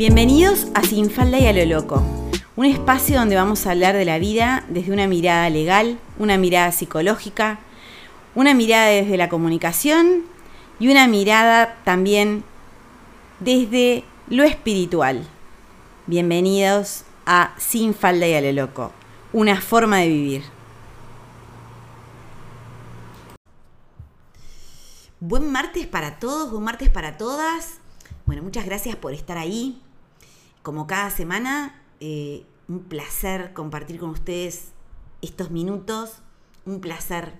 Bienvenidos a Sin Falda y a lo Loco, un espacio donde vamos a hablar de la vida desde una mirada legal, una mirada psicológica, una mirada desde la comunicación y una mirada también desde lo espiritual. Bienvenidos a Sin Falda y a lo Loco, una forma de vivir. Buen martes para todos, buen martes para todas. Bueno, muchas gracias por estar ahí. Como cada semana, eh, un placer compartir con ustedes estos minutos, un placer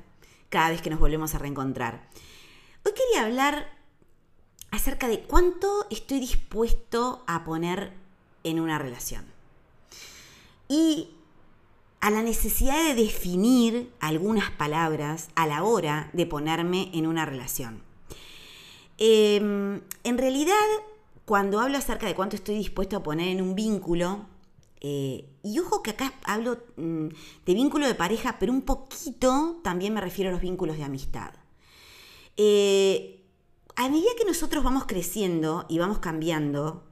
cada vez que nos volvemos a reencontrar. Hoy quería hablar acerca de cuánto estoy dispuesto a poner en una relación. Y a la necesidad de definir algunas palabras a la hora de ponerme en una relación. Em, en realidad, cuando hablo acerca de cuánto estoy dispuesto a poner en un vínculo, eh, y ojo que acá hablo mm, de vínculo de pareja, pero un poquito también me refiero a los vínculos de amistad. Eh, a medida que nosotros vamos creciendo y vamos cambiando,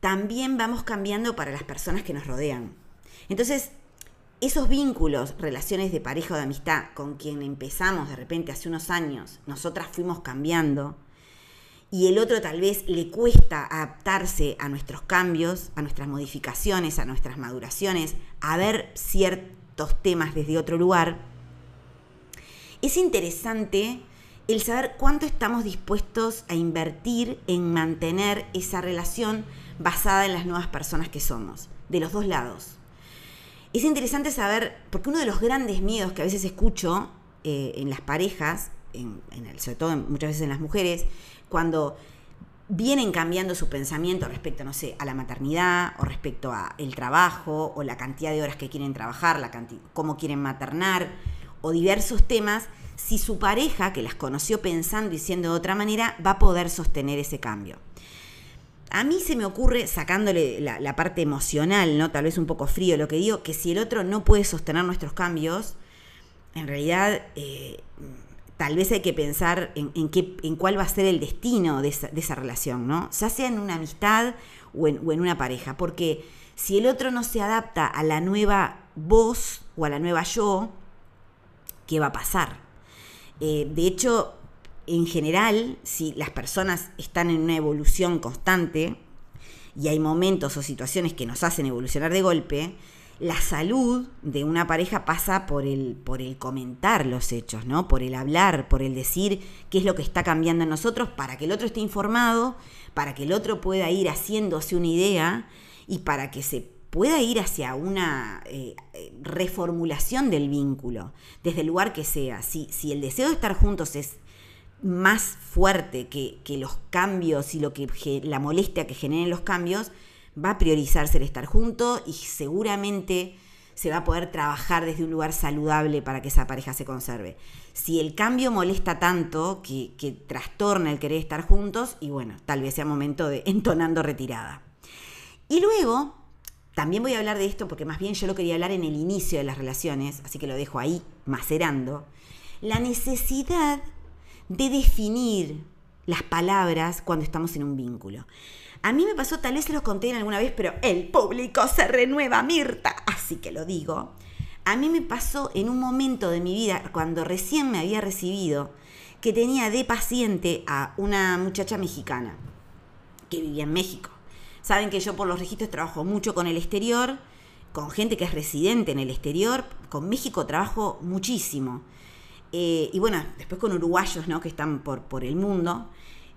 también vamos cambiando para las personas que nos rodean. Entonces, esos vínculos, relaciones de pareja o de amistad con quien empezamos de repente hace unos años, nosotras fuimos cambiando, y el otro tal vez le cuesta adaptarse a nuestros cambios, a nuestras modificaciones, a nuestras maduraciones, a ver ciertos temas desde otro lugar, es interesante el saber cuánto estamos dispuestos a invertir en mantener esa relación basada en las nuevas personas que somos, de los dos lados. Es interesante saber, porque uno de los grandes miedos que a veces escucho eh, en las parejas, en, sobre todo muchas veces en las mujeres, cuando vienen cambiando su pensamiento respecto, no sé, a la maternidad o respecto a el trabajo o la cantidad de horas que quieren trabajar, la cómo quieren maternar o diversos temas, si su pareja, que las conoció pensando y siendo de otra manera, va a poder sostener ese cambio. A mí se me ocurre, sacándole la, parte emocional, ¿no? Tal vez un poco frío lo que digo, que si el otro no puede sostener nuestros cambios, en realidad eh, tal vez hay que pensar en, qué, en cuál va a ser el destino de esa, relación, ¿no? Ya sea en una amistad o en, una pareja, porque si el otro no se adapta a la nueva voz o a la nueva yo, ¿qué va a pasar? Eh, de hecho, en general, si las personas están en una evolución constante y hay momentos o situaciones que nos hacen evolucionar de golpe, la salud de una pareja pasa por el, por el comentar los hechos, ¿no? Por el hablar, por el decir qué es lo que está cambiando en nosotros para que el otro esté informado, para que el otro pueda ir haciéndose una idea y para que se pueda ir hacia una eh, reformulación del vínculo, desde el lugar que sea. Si, si el deseo de estar juntos es más fuerte que, que los cambios y lo que la molestia que generen los cambios, va a priorizarse el estar junto y seguramente se va a poder trabajar desde un lugar saludable para que esa pareja se conserve. Si el cambio molesta tanto que, trastorna el querer estar juntos, y bueno, tal vez sea momento de entonando retirada. Y luego, también voy a hablar de esto porque más bien yo lo quería hablar en el inicio de las relaciones, así que lo dejo ahí macerando, la necesidad de definir las palabras cuando estamos en un vínculo. A mí me pasó, tal vez se los conté en alguna vez, pero el público se renueva, Mirta, así que lo digo. A mí me pasó en un momento de mi vida, cuando recién me había recibido, que tenía de paciente a una muchacha mexicana que vivía en México. Saben que yo por los registros trabajo mucho con el exterior, con gente que es residente en el exterior, con México trabajo muchísimo. Eh, y bueno, después con uruguayos ¿no? que están por, por el mundo.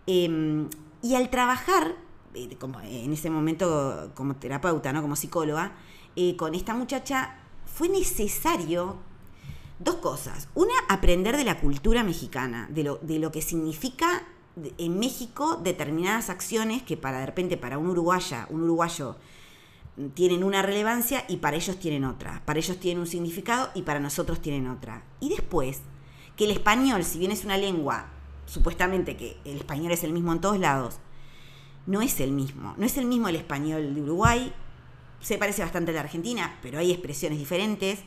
Em, y al trabajar eh, como en ese momento como terapeuta, ¿no? como psicóloga, eh, con esta muchacha, fue necesario dos cosas. Una, aprender de la cultura mexicana, de lo, de lo que significa en México determinadas acciones que para de repente para un uruguaya, un uruguayo mm, tienen una relevancia y para ellos tienen otra. Para ellos tienen un significado y para nosotros tienen otra. Y después, que el español, si bien es una lengua, supuestamente que el español es el mismo en todos lados, no es el mismo. No es el mismo el español de Uruguay, se parece bastante a la Argentina, pero hay expresiones diferentes.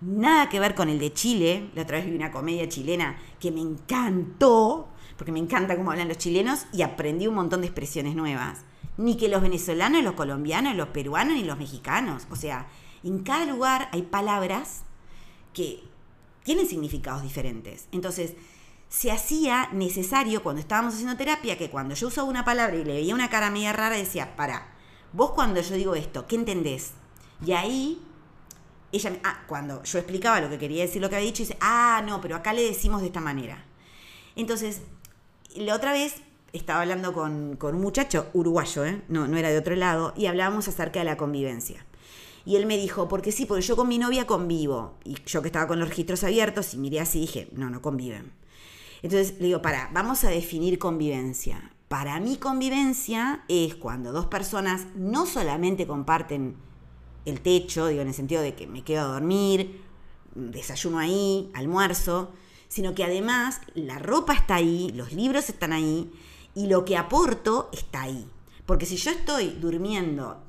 Nada que ver con el de Chile. La otra vez vi una comedia chilena que me encantó, porque me encanta cómo hablan los chilenos y aprendí un montón de expresiones nuevas. ni que los venezolanos, los colombianos, los peruanos, ni los mexicanos. O sea, en cada lugar hay palabras que tienen significados diferentes. Entonces, se hacía necesario cuando estábamos haciendo terapia que cuando yo usaba una palabra y le veía una cara media rara, decía, para, vos cuando yo digo esto, ¿qué entendés? Y ahí, ella, ah, cuando yo explicaba lo que quería decir, lo que había dicho, dice, ah, no, pero acá le decimos de esta manera. Entonces, la otra vez estaba hablando con, un muchacho uruguayo, ¿eh? no, no era de otro lado, y hablábamos acerca de la convivencia. Y él me dijo, porque sí, porque yo con mi novia convivo. Y yo que estaba con los registros abiertos y miré así dije, no, no conviven. Entonces le digo, para, vamos a definir convivencia. Para mí convivencia es cuando dos personas no solamente comparten el techo, digo, en el sentido de que me quedo a dormir, desayuno ahí, almuerzo, sino que además la ropa está ahí, los libros están ahí y lo que aporto está ahí. Porque si yo estoy durmiendo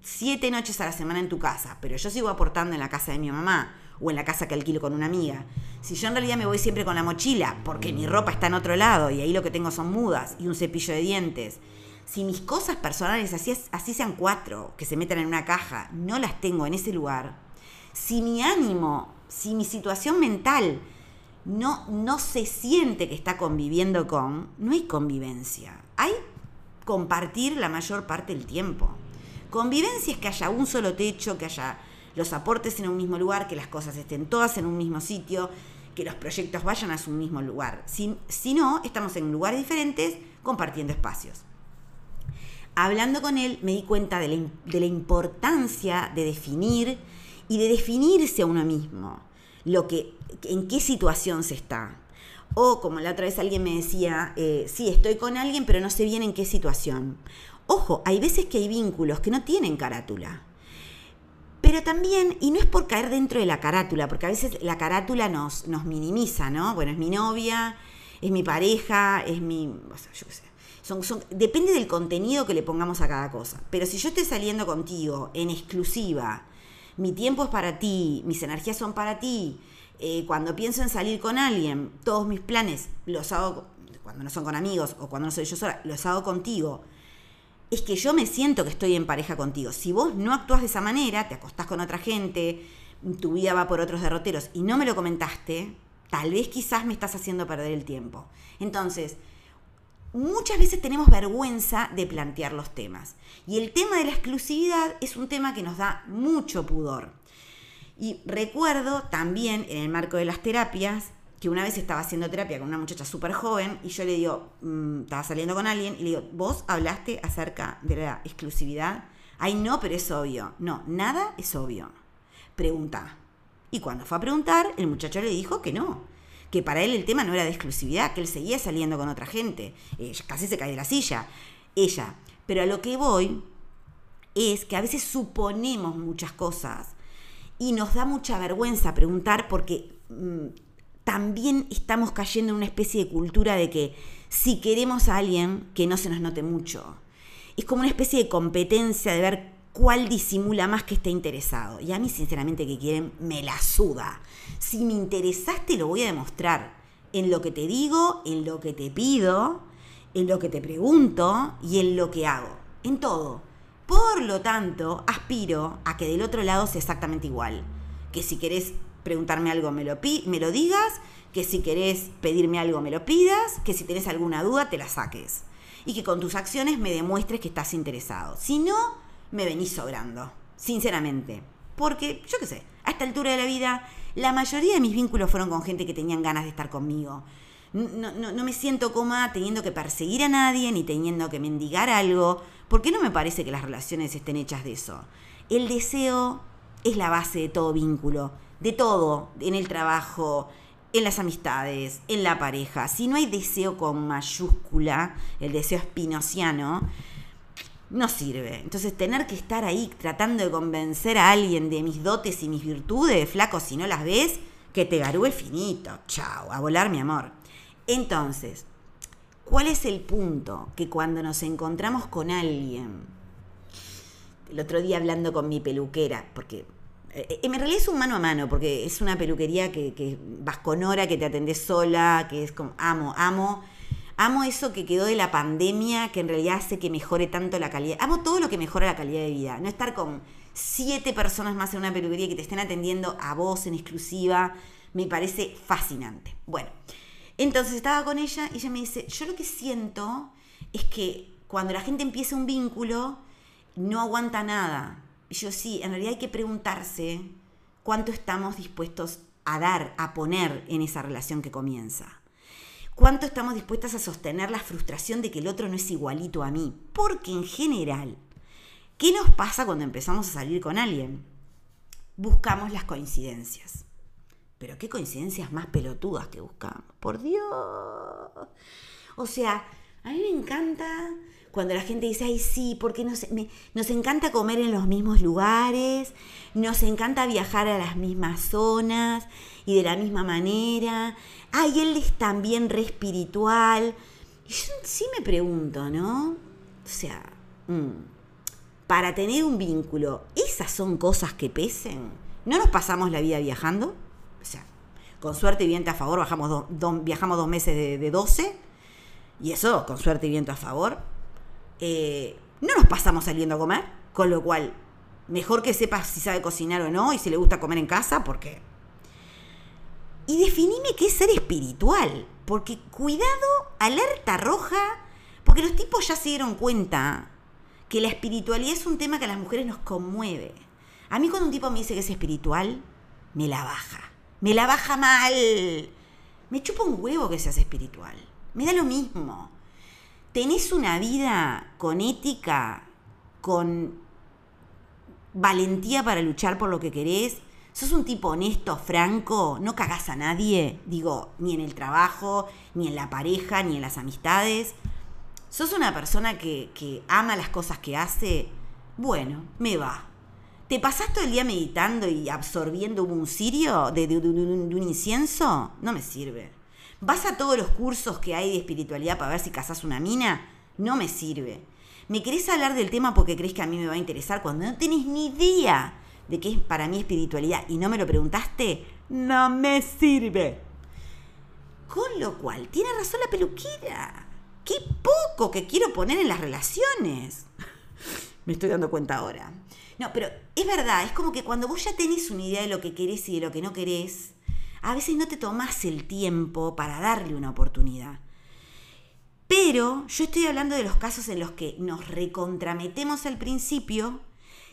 siete noches a la semana en tu casa, pero yo sigo aportando en la casa de mi mamá o en la casa que alquilo con una amiga, si yo en realidad me voy siempre con la mochila, porque mi ropa está en otro lado y ahí lo que tengo son mudas y un cepillo de dientes, si mis cosas personales, así, así sean cuatro, que se metan en una caja, no las tengo en ese lugar, si mi ánimo, si mi situación mental no, no se siente que está conviviendo con, no hay convivencia. Hay compartir la mayor parte del tiempo. Convivencia es que haya un solo techo, que haya los aportes en un mismo lugar, que las cosas estén todas en un mismo sitio, que los proyectos vayan a su mismo lugar. Si, si no, estamos en lugares diferentes compartiendo espacios. Hablando con él me di cuenta de la, de la importancia de definir y de definirse a uno mismo, lo que, en qué situación se está. O como la otra vez alguien me decía, eh, sí, estoy con alguien, pero no sé bien en qué situación. Ojo, hay veces que hay vínculos que no tienen carátula. Pero también, y no es por caer dentro de la carátula, porque a veces la carátula nos, nos minimiza, ¿no? Bueno, es mi novia, es mi pareja, es mi... yo qué sé. Son, son, depende del contenido que le pongamos a cada cosa. Pero si yo estoy saliendo contigo en exclusiva, mi tiempo es para ti, mis energías son para ti, eh, cuando pienso en salir con alguien, todos mis planes los hago, cuando no son con amigos o cuando no soy yo sola, los hago contigo es que yo me siento que estoy en pareja contigo. Si vos no actúas de esa manera, te acostás con otra gente, tu vida va por otros derroteros y no me lo comentaste, tal vez quizás me estás haciendo perder el tiempo. Entonces, muchas veces tenemos vergüenza de plantear los temas. Y el tema de la exclusividad es un tema que nos da mucho pudor. Y recuerdo también en el marco de las terapias que una vez estaba haciendo terapia con una muchacha súper joven y yo le digo, mm, estaba saliendo con alguien y le digo, ¿vos hablaste acerca de la exclusividad? Ay, no, pero es obvio. No, nada es obvio. Pregunta. Y cuando fue a preguntar, el muchacho le dijo que no, que para él el tema no era de exclusividad, que él seguía saliendo con otra gente. Ella casi se cae de la silla. Ella. Pero a lo que voy es que a veces suponemos muchas cosas y nos da mucha vergüenza preguntar porque... Mm, también estamos cayendo en una especie de cultura de que si queremos a alguien, que no se nos note mucho. Es como una especie de competencia de ver cuál disimula más que esté interesado. Y a mí, sinceramente, que quieren, me la suda. Si me interesaste, lo voy a demostrar. En lo que te digo, en lo que te pido, en lo que te pregunto y en lo que hago. En todo. Por lo tanto, aspiro a que del otro lado sea exactamente igual. Que si querés preguntarme algo me lo, me lo digas, que si querés pedirme algo me lo pidas, que si tenés alguna duda te la saques. Y que con tus acciones me demuestres que estás interesado. Si no, me venís sobrando, sinceramente. Porque, yo qué sé, a esta altura de la vida, la mayoría de mis vínculos fueron con gente que tenían ganas de estar conmigo. No, no, no, me siento cómoda teniendo que perseguir a nadie ni teniendo que mendigar algo, porque no me parece que las relaciones estén hechas de eso. El deseo es la base de todo vínculo de todo, en el trabajo, en las amistades, en la pareja. Si no hay deseo con mayúscula, el deseo espinociano, no sirve. Entonces tener que estar ahí tratando de convencer a alguien de mis dotes y mis virtudes, flaco, si no las ves, que te garúe finito. Chao, a volar mi amor. Entonces, ¿cuál es el punto? Que cuando nos encontramos con alguien, el otro día hablando con mi peluquera, porque en realidad es un mano a mano, porque es una peluquería que, vas con hora, que te atendés sola, que es como amo, amo, Amo eso que quedó de la pandemia, que en realidad hace que mejore tanto la calidad. Amo todo lo que mejora la calidad de vida. No estar con siete personas más en una peluquería que te estén atendiendo a vos en exclusiva. Me parece fascinante. Bueno, entonces estaba con ella y ella me dice, yo lo que siento es que cuando la gente empieza un vínculo, no aguanta nada. Yo sí, en realidad hay que preguntarse cuánto estamos dispuestos a dar, a poner en esa relación que comienza. ¿Cuánto estamos dispuestas a sostener la frustración de que el otro no es igualito a mí? Porque en general, ¿qué nos pasa cuando empezamos a salir con alguien? Buscamos las coincidencias. Pero qué coincidencias más pelotudas que buscamos. Por Dios. O sea, a mí me encanta cuando la gente dice, ay, sí, porque nos, nos encanta comer en los mismos lugares, nos encanta viajar a las mismas zonas y de la misma manera. Ay, él es también re espiritual. Y yo sí me pregunto, ¿no? O sea, mm, para tener un vínculo, ¿esas son cosas que pesen? ¿No nos pasamos la vida viajando? O sea, con suerte y viento a favor, bajamos viajamos dos meses de, de 12. Y eso, con suerte y viento a favor, eh, no nos pasamos saliendo a comer, con lo cual, mejor que sepa si sabe cocinar o no y si le gusta comer en casa, porque... Y definime qué es ser espiritual, porque cuidado, alerta roja, porque los tipos ya se dieron cuenta que la espiritualidad es un tema que a las mujeres nos conmueve. A mí cuando un tipo me dice que es espiritual, me la baja. Me la baja mal. Me chupa un huevo que seas espiritual. Me da lo mismo tenés una vida con ética, con valentía para luchar por lo que querés, sos un tipo honesto, franco, no cagás a nadie, digo, ni en el trabajo, ni en la pareja, ni en las amistades. Sos una persona que, ama las cosas que hace, bueno, me va. ¿Te pasás todo el día meditando y absorbiendo un cirio de un incienso? No me sirve. ¿Vas a todos los cursos que hay de espiritualidad para ver si casas una mina? No me sirve. ¿Me querés hablar del tema porque crees que a mí me va a interesar cuando no tenés ni idea de qué es para mí espiritualidad y no me lo preguntaste? No me sirve. Con lo cual, tiene razón la peluquera. Qué poco que quiero poner en las relaciones. me estoy dando cuenta ahora. No, pero es verdad, es como que cuando vos ya tenés una idea de lo que querés y de lo que no querés, a veces no te tomas el tiempo para darle una oportunidad. Pero yo estoy hablando de los casos en los que nos recontrametemos al principio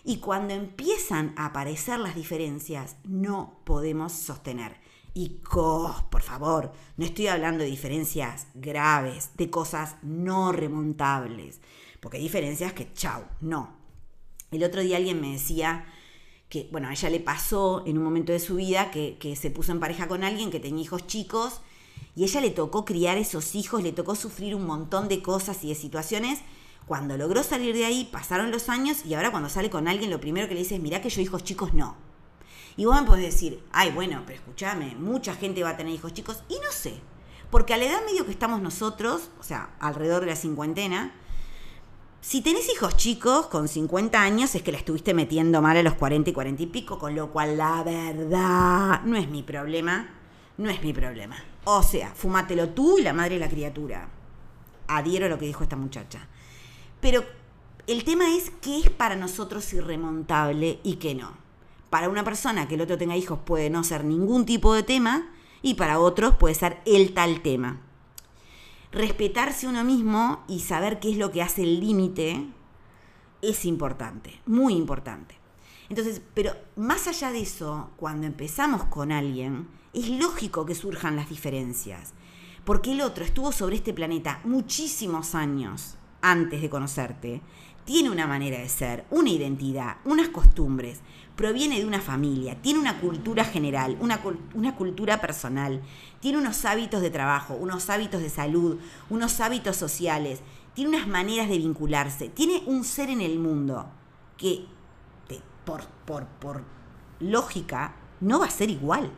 y cuando empiezan a aparecer las diferencias no podemos sostener. Y por favor, no estoy hablando de diferencias graves, de cosas no remontables, porque hay diferencias que, chau, no. El otro día alguien me decía, que, bueno, a ella le pasó en un momento de su vida que, se puso en pareja con alguien que tenía hijos chicos y ella le tocó criar esos hijos, le tocó sufrir un montón de cosas y de situaciones. Cuando logró salir de ahí, pasaron los años y ahora cuando sale con alguien, lo primero que le dice es, mirá que yo hijos chicos no. Y vos me podés decir, ay, bueno, pero escúchame, mucha gente va a tener hijos chicos. Y no sé, porque a la edad medio que estamos nosotros, o sea, alrededor de la cincuentena, si tenés hijos chicos con 50 años es que la estuviste metiendo mal a los 40 y 40 y pico, con lo cual la verdad no es mi problema, no es mi problema. O sea, fumátelo tú y la madre y la criatura. Adhiero a lo que dijo esta muchacha. Pero el tema es qué es para nosotros irremontable y qué no. Para una persona que el otro tenga hijos puede no ser ningún tipo de tema y para otros puede ser el tal tema respetarse uno mismo y saber qué es lo que hace el límite es importante, muy importante. Entonces, pero más allá de eso, cuando empezamos con alguien, es lógico que surjan las diferencias, porque el otro estuvo sobre este planeta muchísimos años antes de conocerte, tiene una manera de ser, una identidad, unas costumbres, proviene de una familia, tiene una cultura general, una, una, cultura personal, tiene unos hábitos de trabajo, unos hábitos de salud, unos hábitos sociales, tiene unas maneras de vincularse, tiene un ser en el mundo que por, por, por lógica no va a ser igual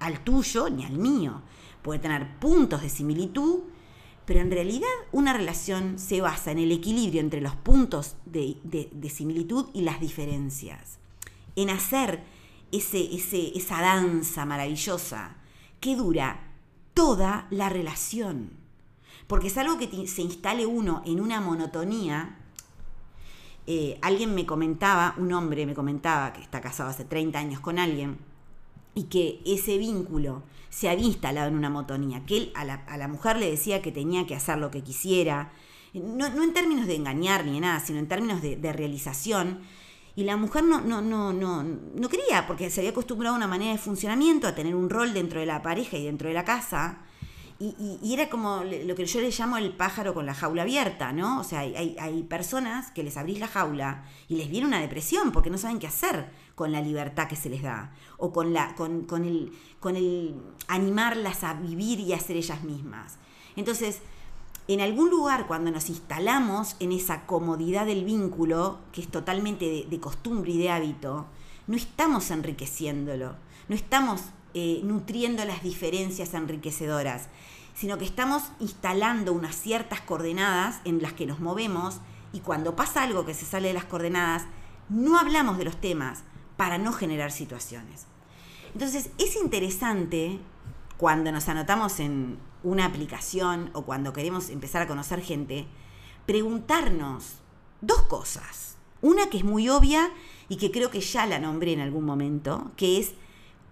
al tuyo ni al mío. Puede tener puntos de similitud, pero en realidad una relación se basa en el equilibrio entre los puntos de, similitud y las diferencias en hacer ese, ese, esa danza maravillosa que dura toda la relación. Porque es algo que se instale uno en una monotonía. Eh, alguien me comentaba, un hombre me comentaba que está casado hace 30 años con alguien y que ese vínculo se había instalado en una monotonía, que él a la, mujer le decía que tenía que hacer lo que quisiera, no, en términos de engañar ni de nada, sino en términos de, realización, y la mujer no, no, no, no, no quería, porque se había acostumbrado a una manera de funcionamiento, a tener un rol dentro de la pareja y dentro de la casa, y, era como lo que yo le llamo el pájaro con la jaula abierta, ¿no? O sea, hay, hay, personas que les abrís la jaula y les viene una depresión porque no saben qué hacer con la libertad que se les da, o con, la, con, con, el, con el animarlas a vivir y a ser ellas mismas. Entonces, en algún lugar cuando nos instalamos en esa comodidad del vínculo, que es totalmente de, costumbre y de hábito, no estamos enriqueciéndolo, no estamos eh, nutriendo las diferencias enriquecedoras, sino que estamos instalando unas ciertas coordenadas en las que nos movemos y cuando pasa algo que se sale de las coordenadas, no hablamos de los temas para no generar situaciones. Entonces es interesante cuando nos anotamos en una aplicación o cuando queremos empezar a conocer gente, preguntarnos dos cosas. Una que es muy obvia y que creo que ya la nombré en algún momento, que es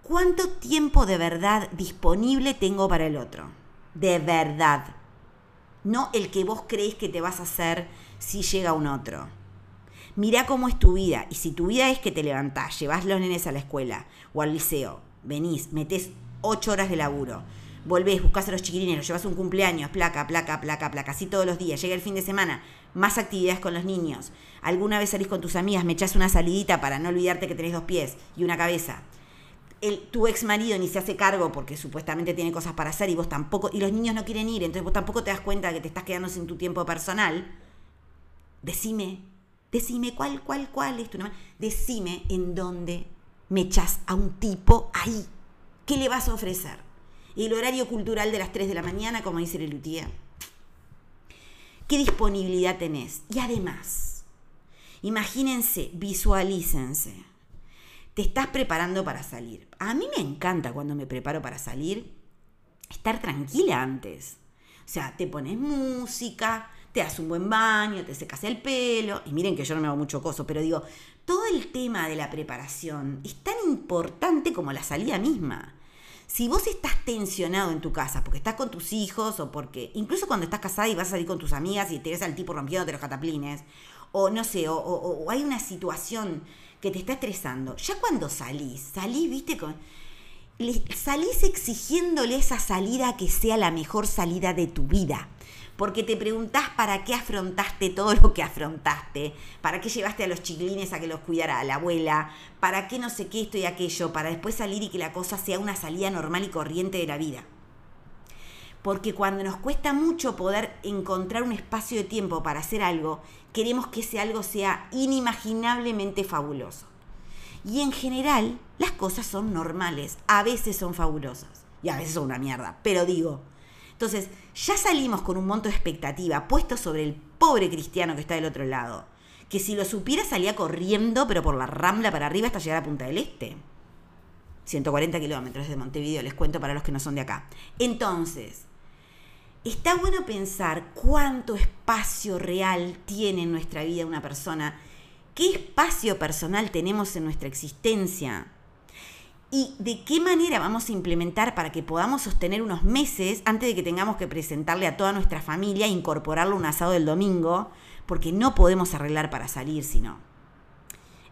¿Cuánto tiempo de verdad disponible tengo para el otro? De verdad. No el que vos crees que te vas a hacer si llega un otro. Mirá cómo es tu vida. Y si tu vida es que te levantás, llevas los nenes a la escuela o al liceo, venís, metés ocho horas de laburo, volvés, buscas a los chiquilines, los llevas un cumpleaños, placa, placa, placa, placa, así todos los días. Llega el fin de semana, más actividades con los niños. Alguna vez salís con tus amigas, me echás una salidita para no olvidarte que tenés dos pies y una cabeza tu ex marido ni se hace cargo porque supuestamente tiene cosas para hacer y vos tampoco, y los niños no quieren ir, entonces vos tampoco te das cuenta que te estás quedando sin tu tiempo personal, decime, decime cuál, cuál, cuál es tu nombre, decime en dónde me echas a un tipo ahí, ¿qué le vas a ofrecer? El horario cultural de las 3 de la mañana, como dice Lelutier. ¿Qué disponibilidad tenés? Y además, imagínense, visualícense te estás preparando para salir. A mí me encanta cuando me preparo para salir estar tranquila antes. O sea, te pones música, te das un buen baño, te secas el pelo. Y miren que yo no me hago mucho coso, pero digo, todo el tema de la preparación es tan importante como la salida misma. Si vos estás tensionado en tu casa porque estás con tus hijos o porque, incluso cuando estás casada y vas a salir con tus amigas y te ves al tipo rompiéndote los cataplines, o no sé, o hay una situación que te está estresando, ya cuando salís, salís, viste, con, salís exigiéndole esa salida que sea la mejor salida de tu vida. Porque te preguntás para qué afrontaste todo lo que afrontaste, para qué llevaste a los chiquilines a que los cuidara la abuela, para qué no sé qué esto y aquello, para después salir y que la cosa sea una salida normal y corriente de la vida. Porque cuando nos cuesta mucho poder encontrar un espacio de tiempo para hacer algo, queremos que ese algo sea inimaginablemente fabuloso. Y en general, las cosas son normales, a veces son fabulosas. Y a veces son una mierda, pero digo, entonces ya salimos con un monto de expectativa puesto sobre el pobre cristiano que está del otro lado, que si lo supiera salía corriendo, pero por la rambla para arriba hasta llegar a Punta del Este. 140 kilómetros de Montevideo, les cuento para los que no son de acá. Entonces, está bueno pensar cuánto espacio real tiene en nuestra vida una persona, qué espacio personal tenemos en nuestra existencia y de qué manera vamos a implementar para que podamos sostener unos meses antes de que tengamos que presentarle a toda nuestra familia e incorporarlo un asado del domingo, porque no podemos arreglar para salir si no.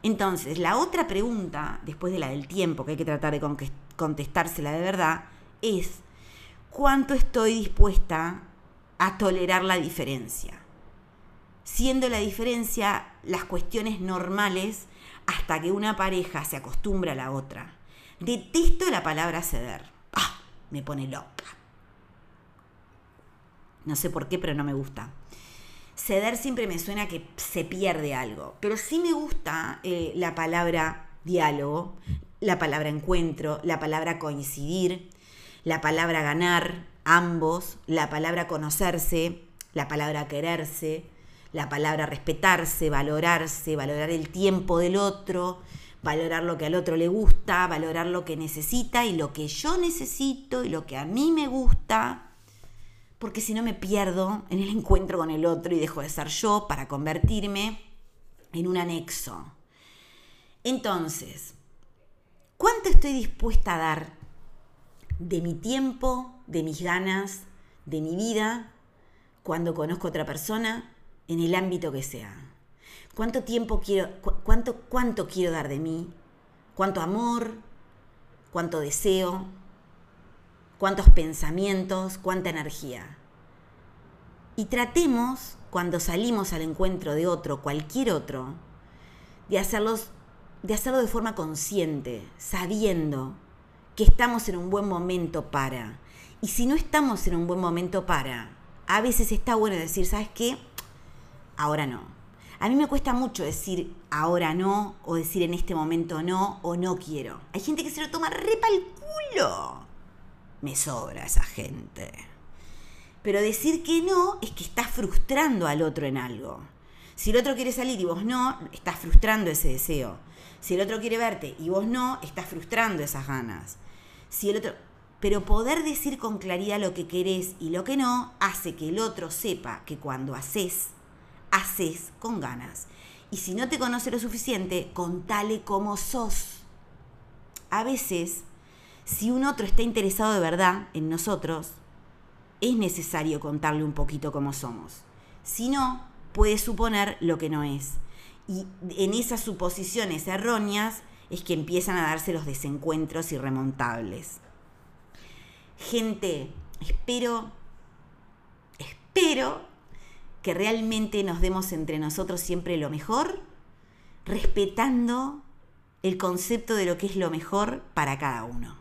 Entonces, la otra pregunta, después de la del tiempo, que hay que tratar de contestársela de verdad, es cuánto estoy dispuesta a tolerar la diferencia. Siendo la diferencia las cuestiones normales hasta que una pareja se acostumbra a la otra. Detesto la palabra ceder. ¡Ah! Me pone loca. No sé por qué, pero no me gusta. Ceder siempre me suena que se pierde algo, pero sí me gusta eh, la palabra diálogo, la palabra encuentro, la palabra coincidir, la palabra ganar, ambos, la palabra conocerse, la palabra quererse, la palabra respetarse, valorarse, valorar el tiempo del otro, valorar lo que al otro le gusta, valorar lo que necesita y lo que yo necesito y lo que a mí me gusta. porque si no me pierdo en el encuentro con el otro y dejo de ser yo para convertirme en un anexo. Entonces, ¿cuánto estoy dispuesta a dar de mi tiempo, de mis ganas, de mi vida, cuando conozco a otra persona, en el ámbito que sea? ¿Cuánto tiempo quiero, cuánto, cuánto quiero dar de mí? ¿Cuánto amor? ¿Cuánto deseo? ¿Cuántos pensamientos? ¿Cuánta energía? Y tratemos, cuando salimos al encuentro de otro, cualquier otro, de, hacerlos, de hacerlo de forma consciente, sabiendo que estamos en un buen momento para. Y si no estamos en un buen momento para, a veces está bueno decir, ¿sabes qué? Ahora no. A mí me cuesta mucho decir ahora no, o decir en este momento no, o no quiero. Hay gente que se lo toma re el culo. Me sobra esa gente. Pero decir que no es que estás frustrando al otro en algo. Si el otro quiere salir y vos no, estás frustrando ese deseo. Si el otro quiere verte y vos no, estás frustrando esas ganas. Si el otro pero poder decir con claridad lo que querés y lo que no hace que el otro sepa que cuando haces, haces con ganas. Y si no te conoce lo suficiente, contale cómo sos. A veces, si un otro está interesado de verdad en nosotros, es necesario contarle un poquito cómo somos. Si no, puede suponer lo que no es. Y en esas suposiciones erróneas es que empiezan a darse los desencuentros irremontables. Gente, espero, espero que realmente nos demos entre nosotros siempre lo mejor, respetando el concepto de lo que es lo mejor para cada uno.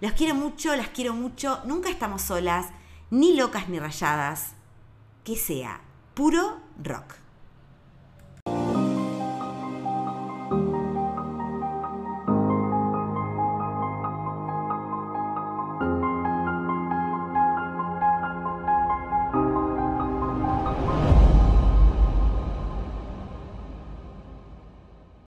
Las quiero mucho, las quiero mucho. Nunca estamos solas, ni locas ni rayadas. Que sea puro rock.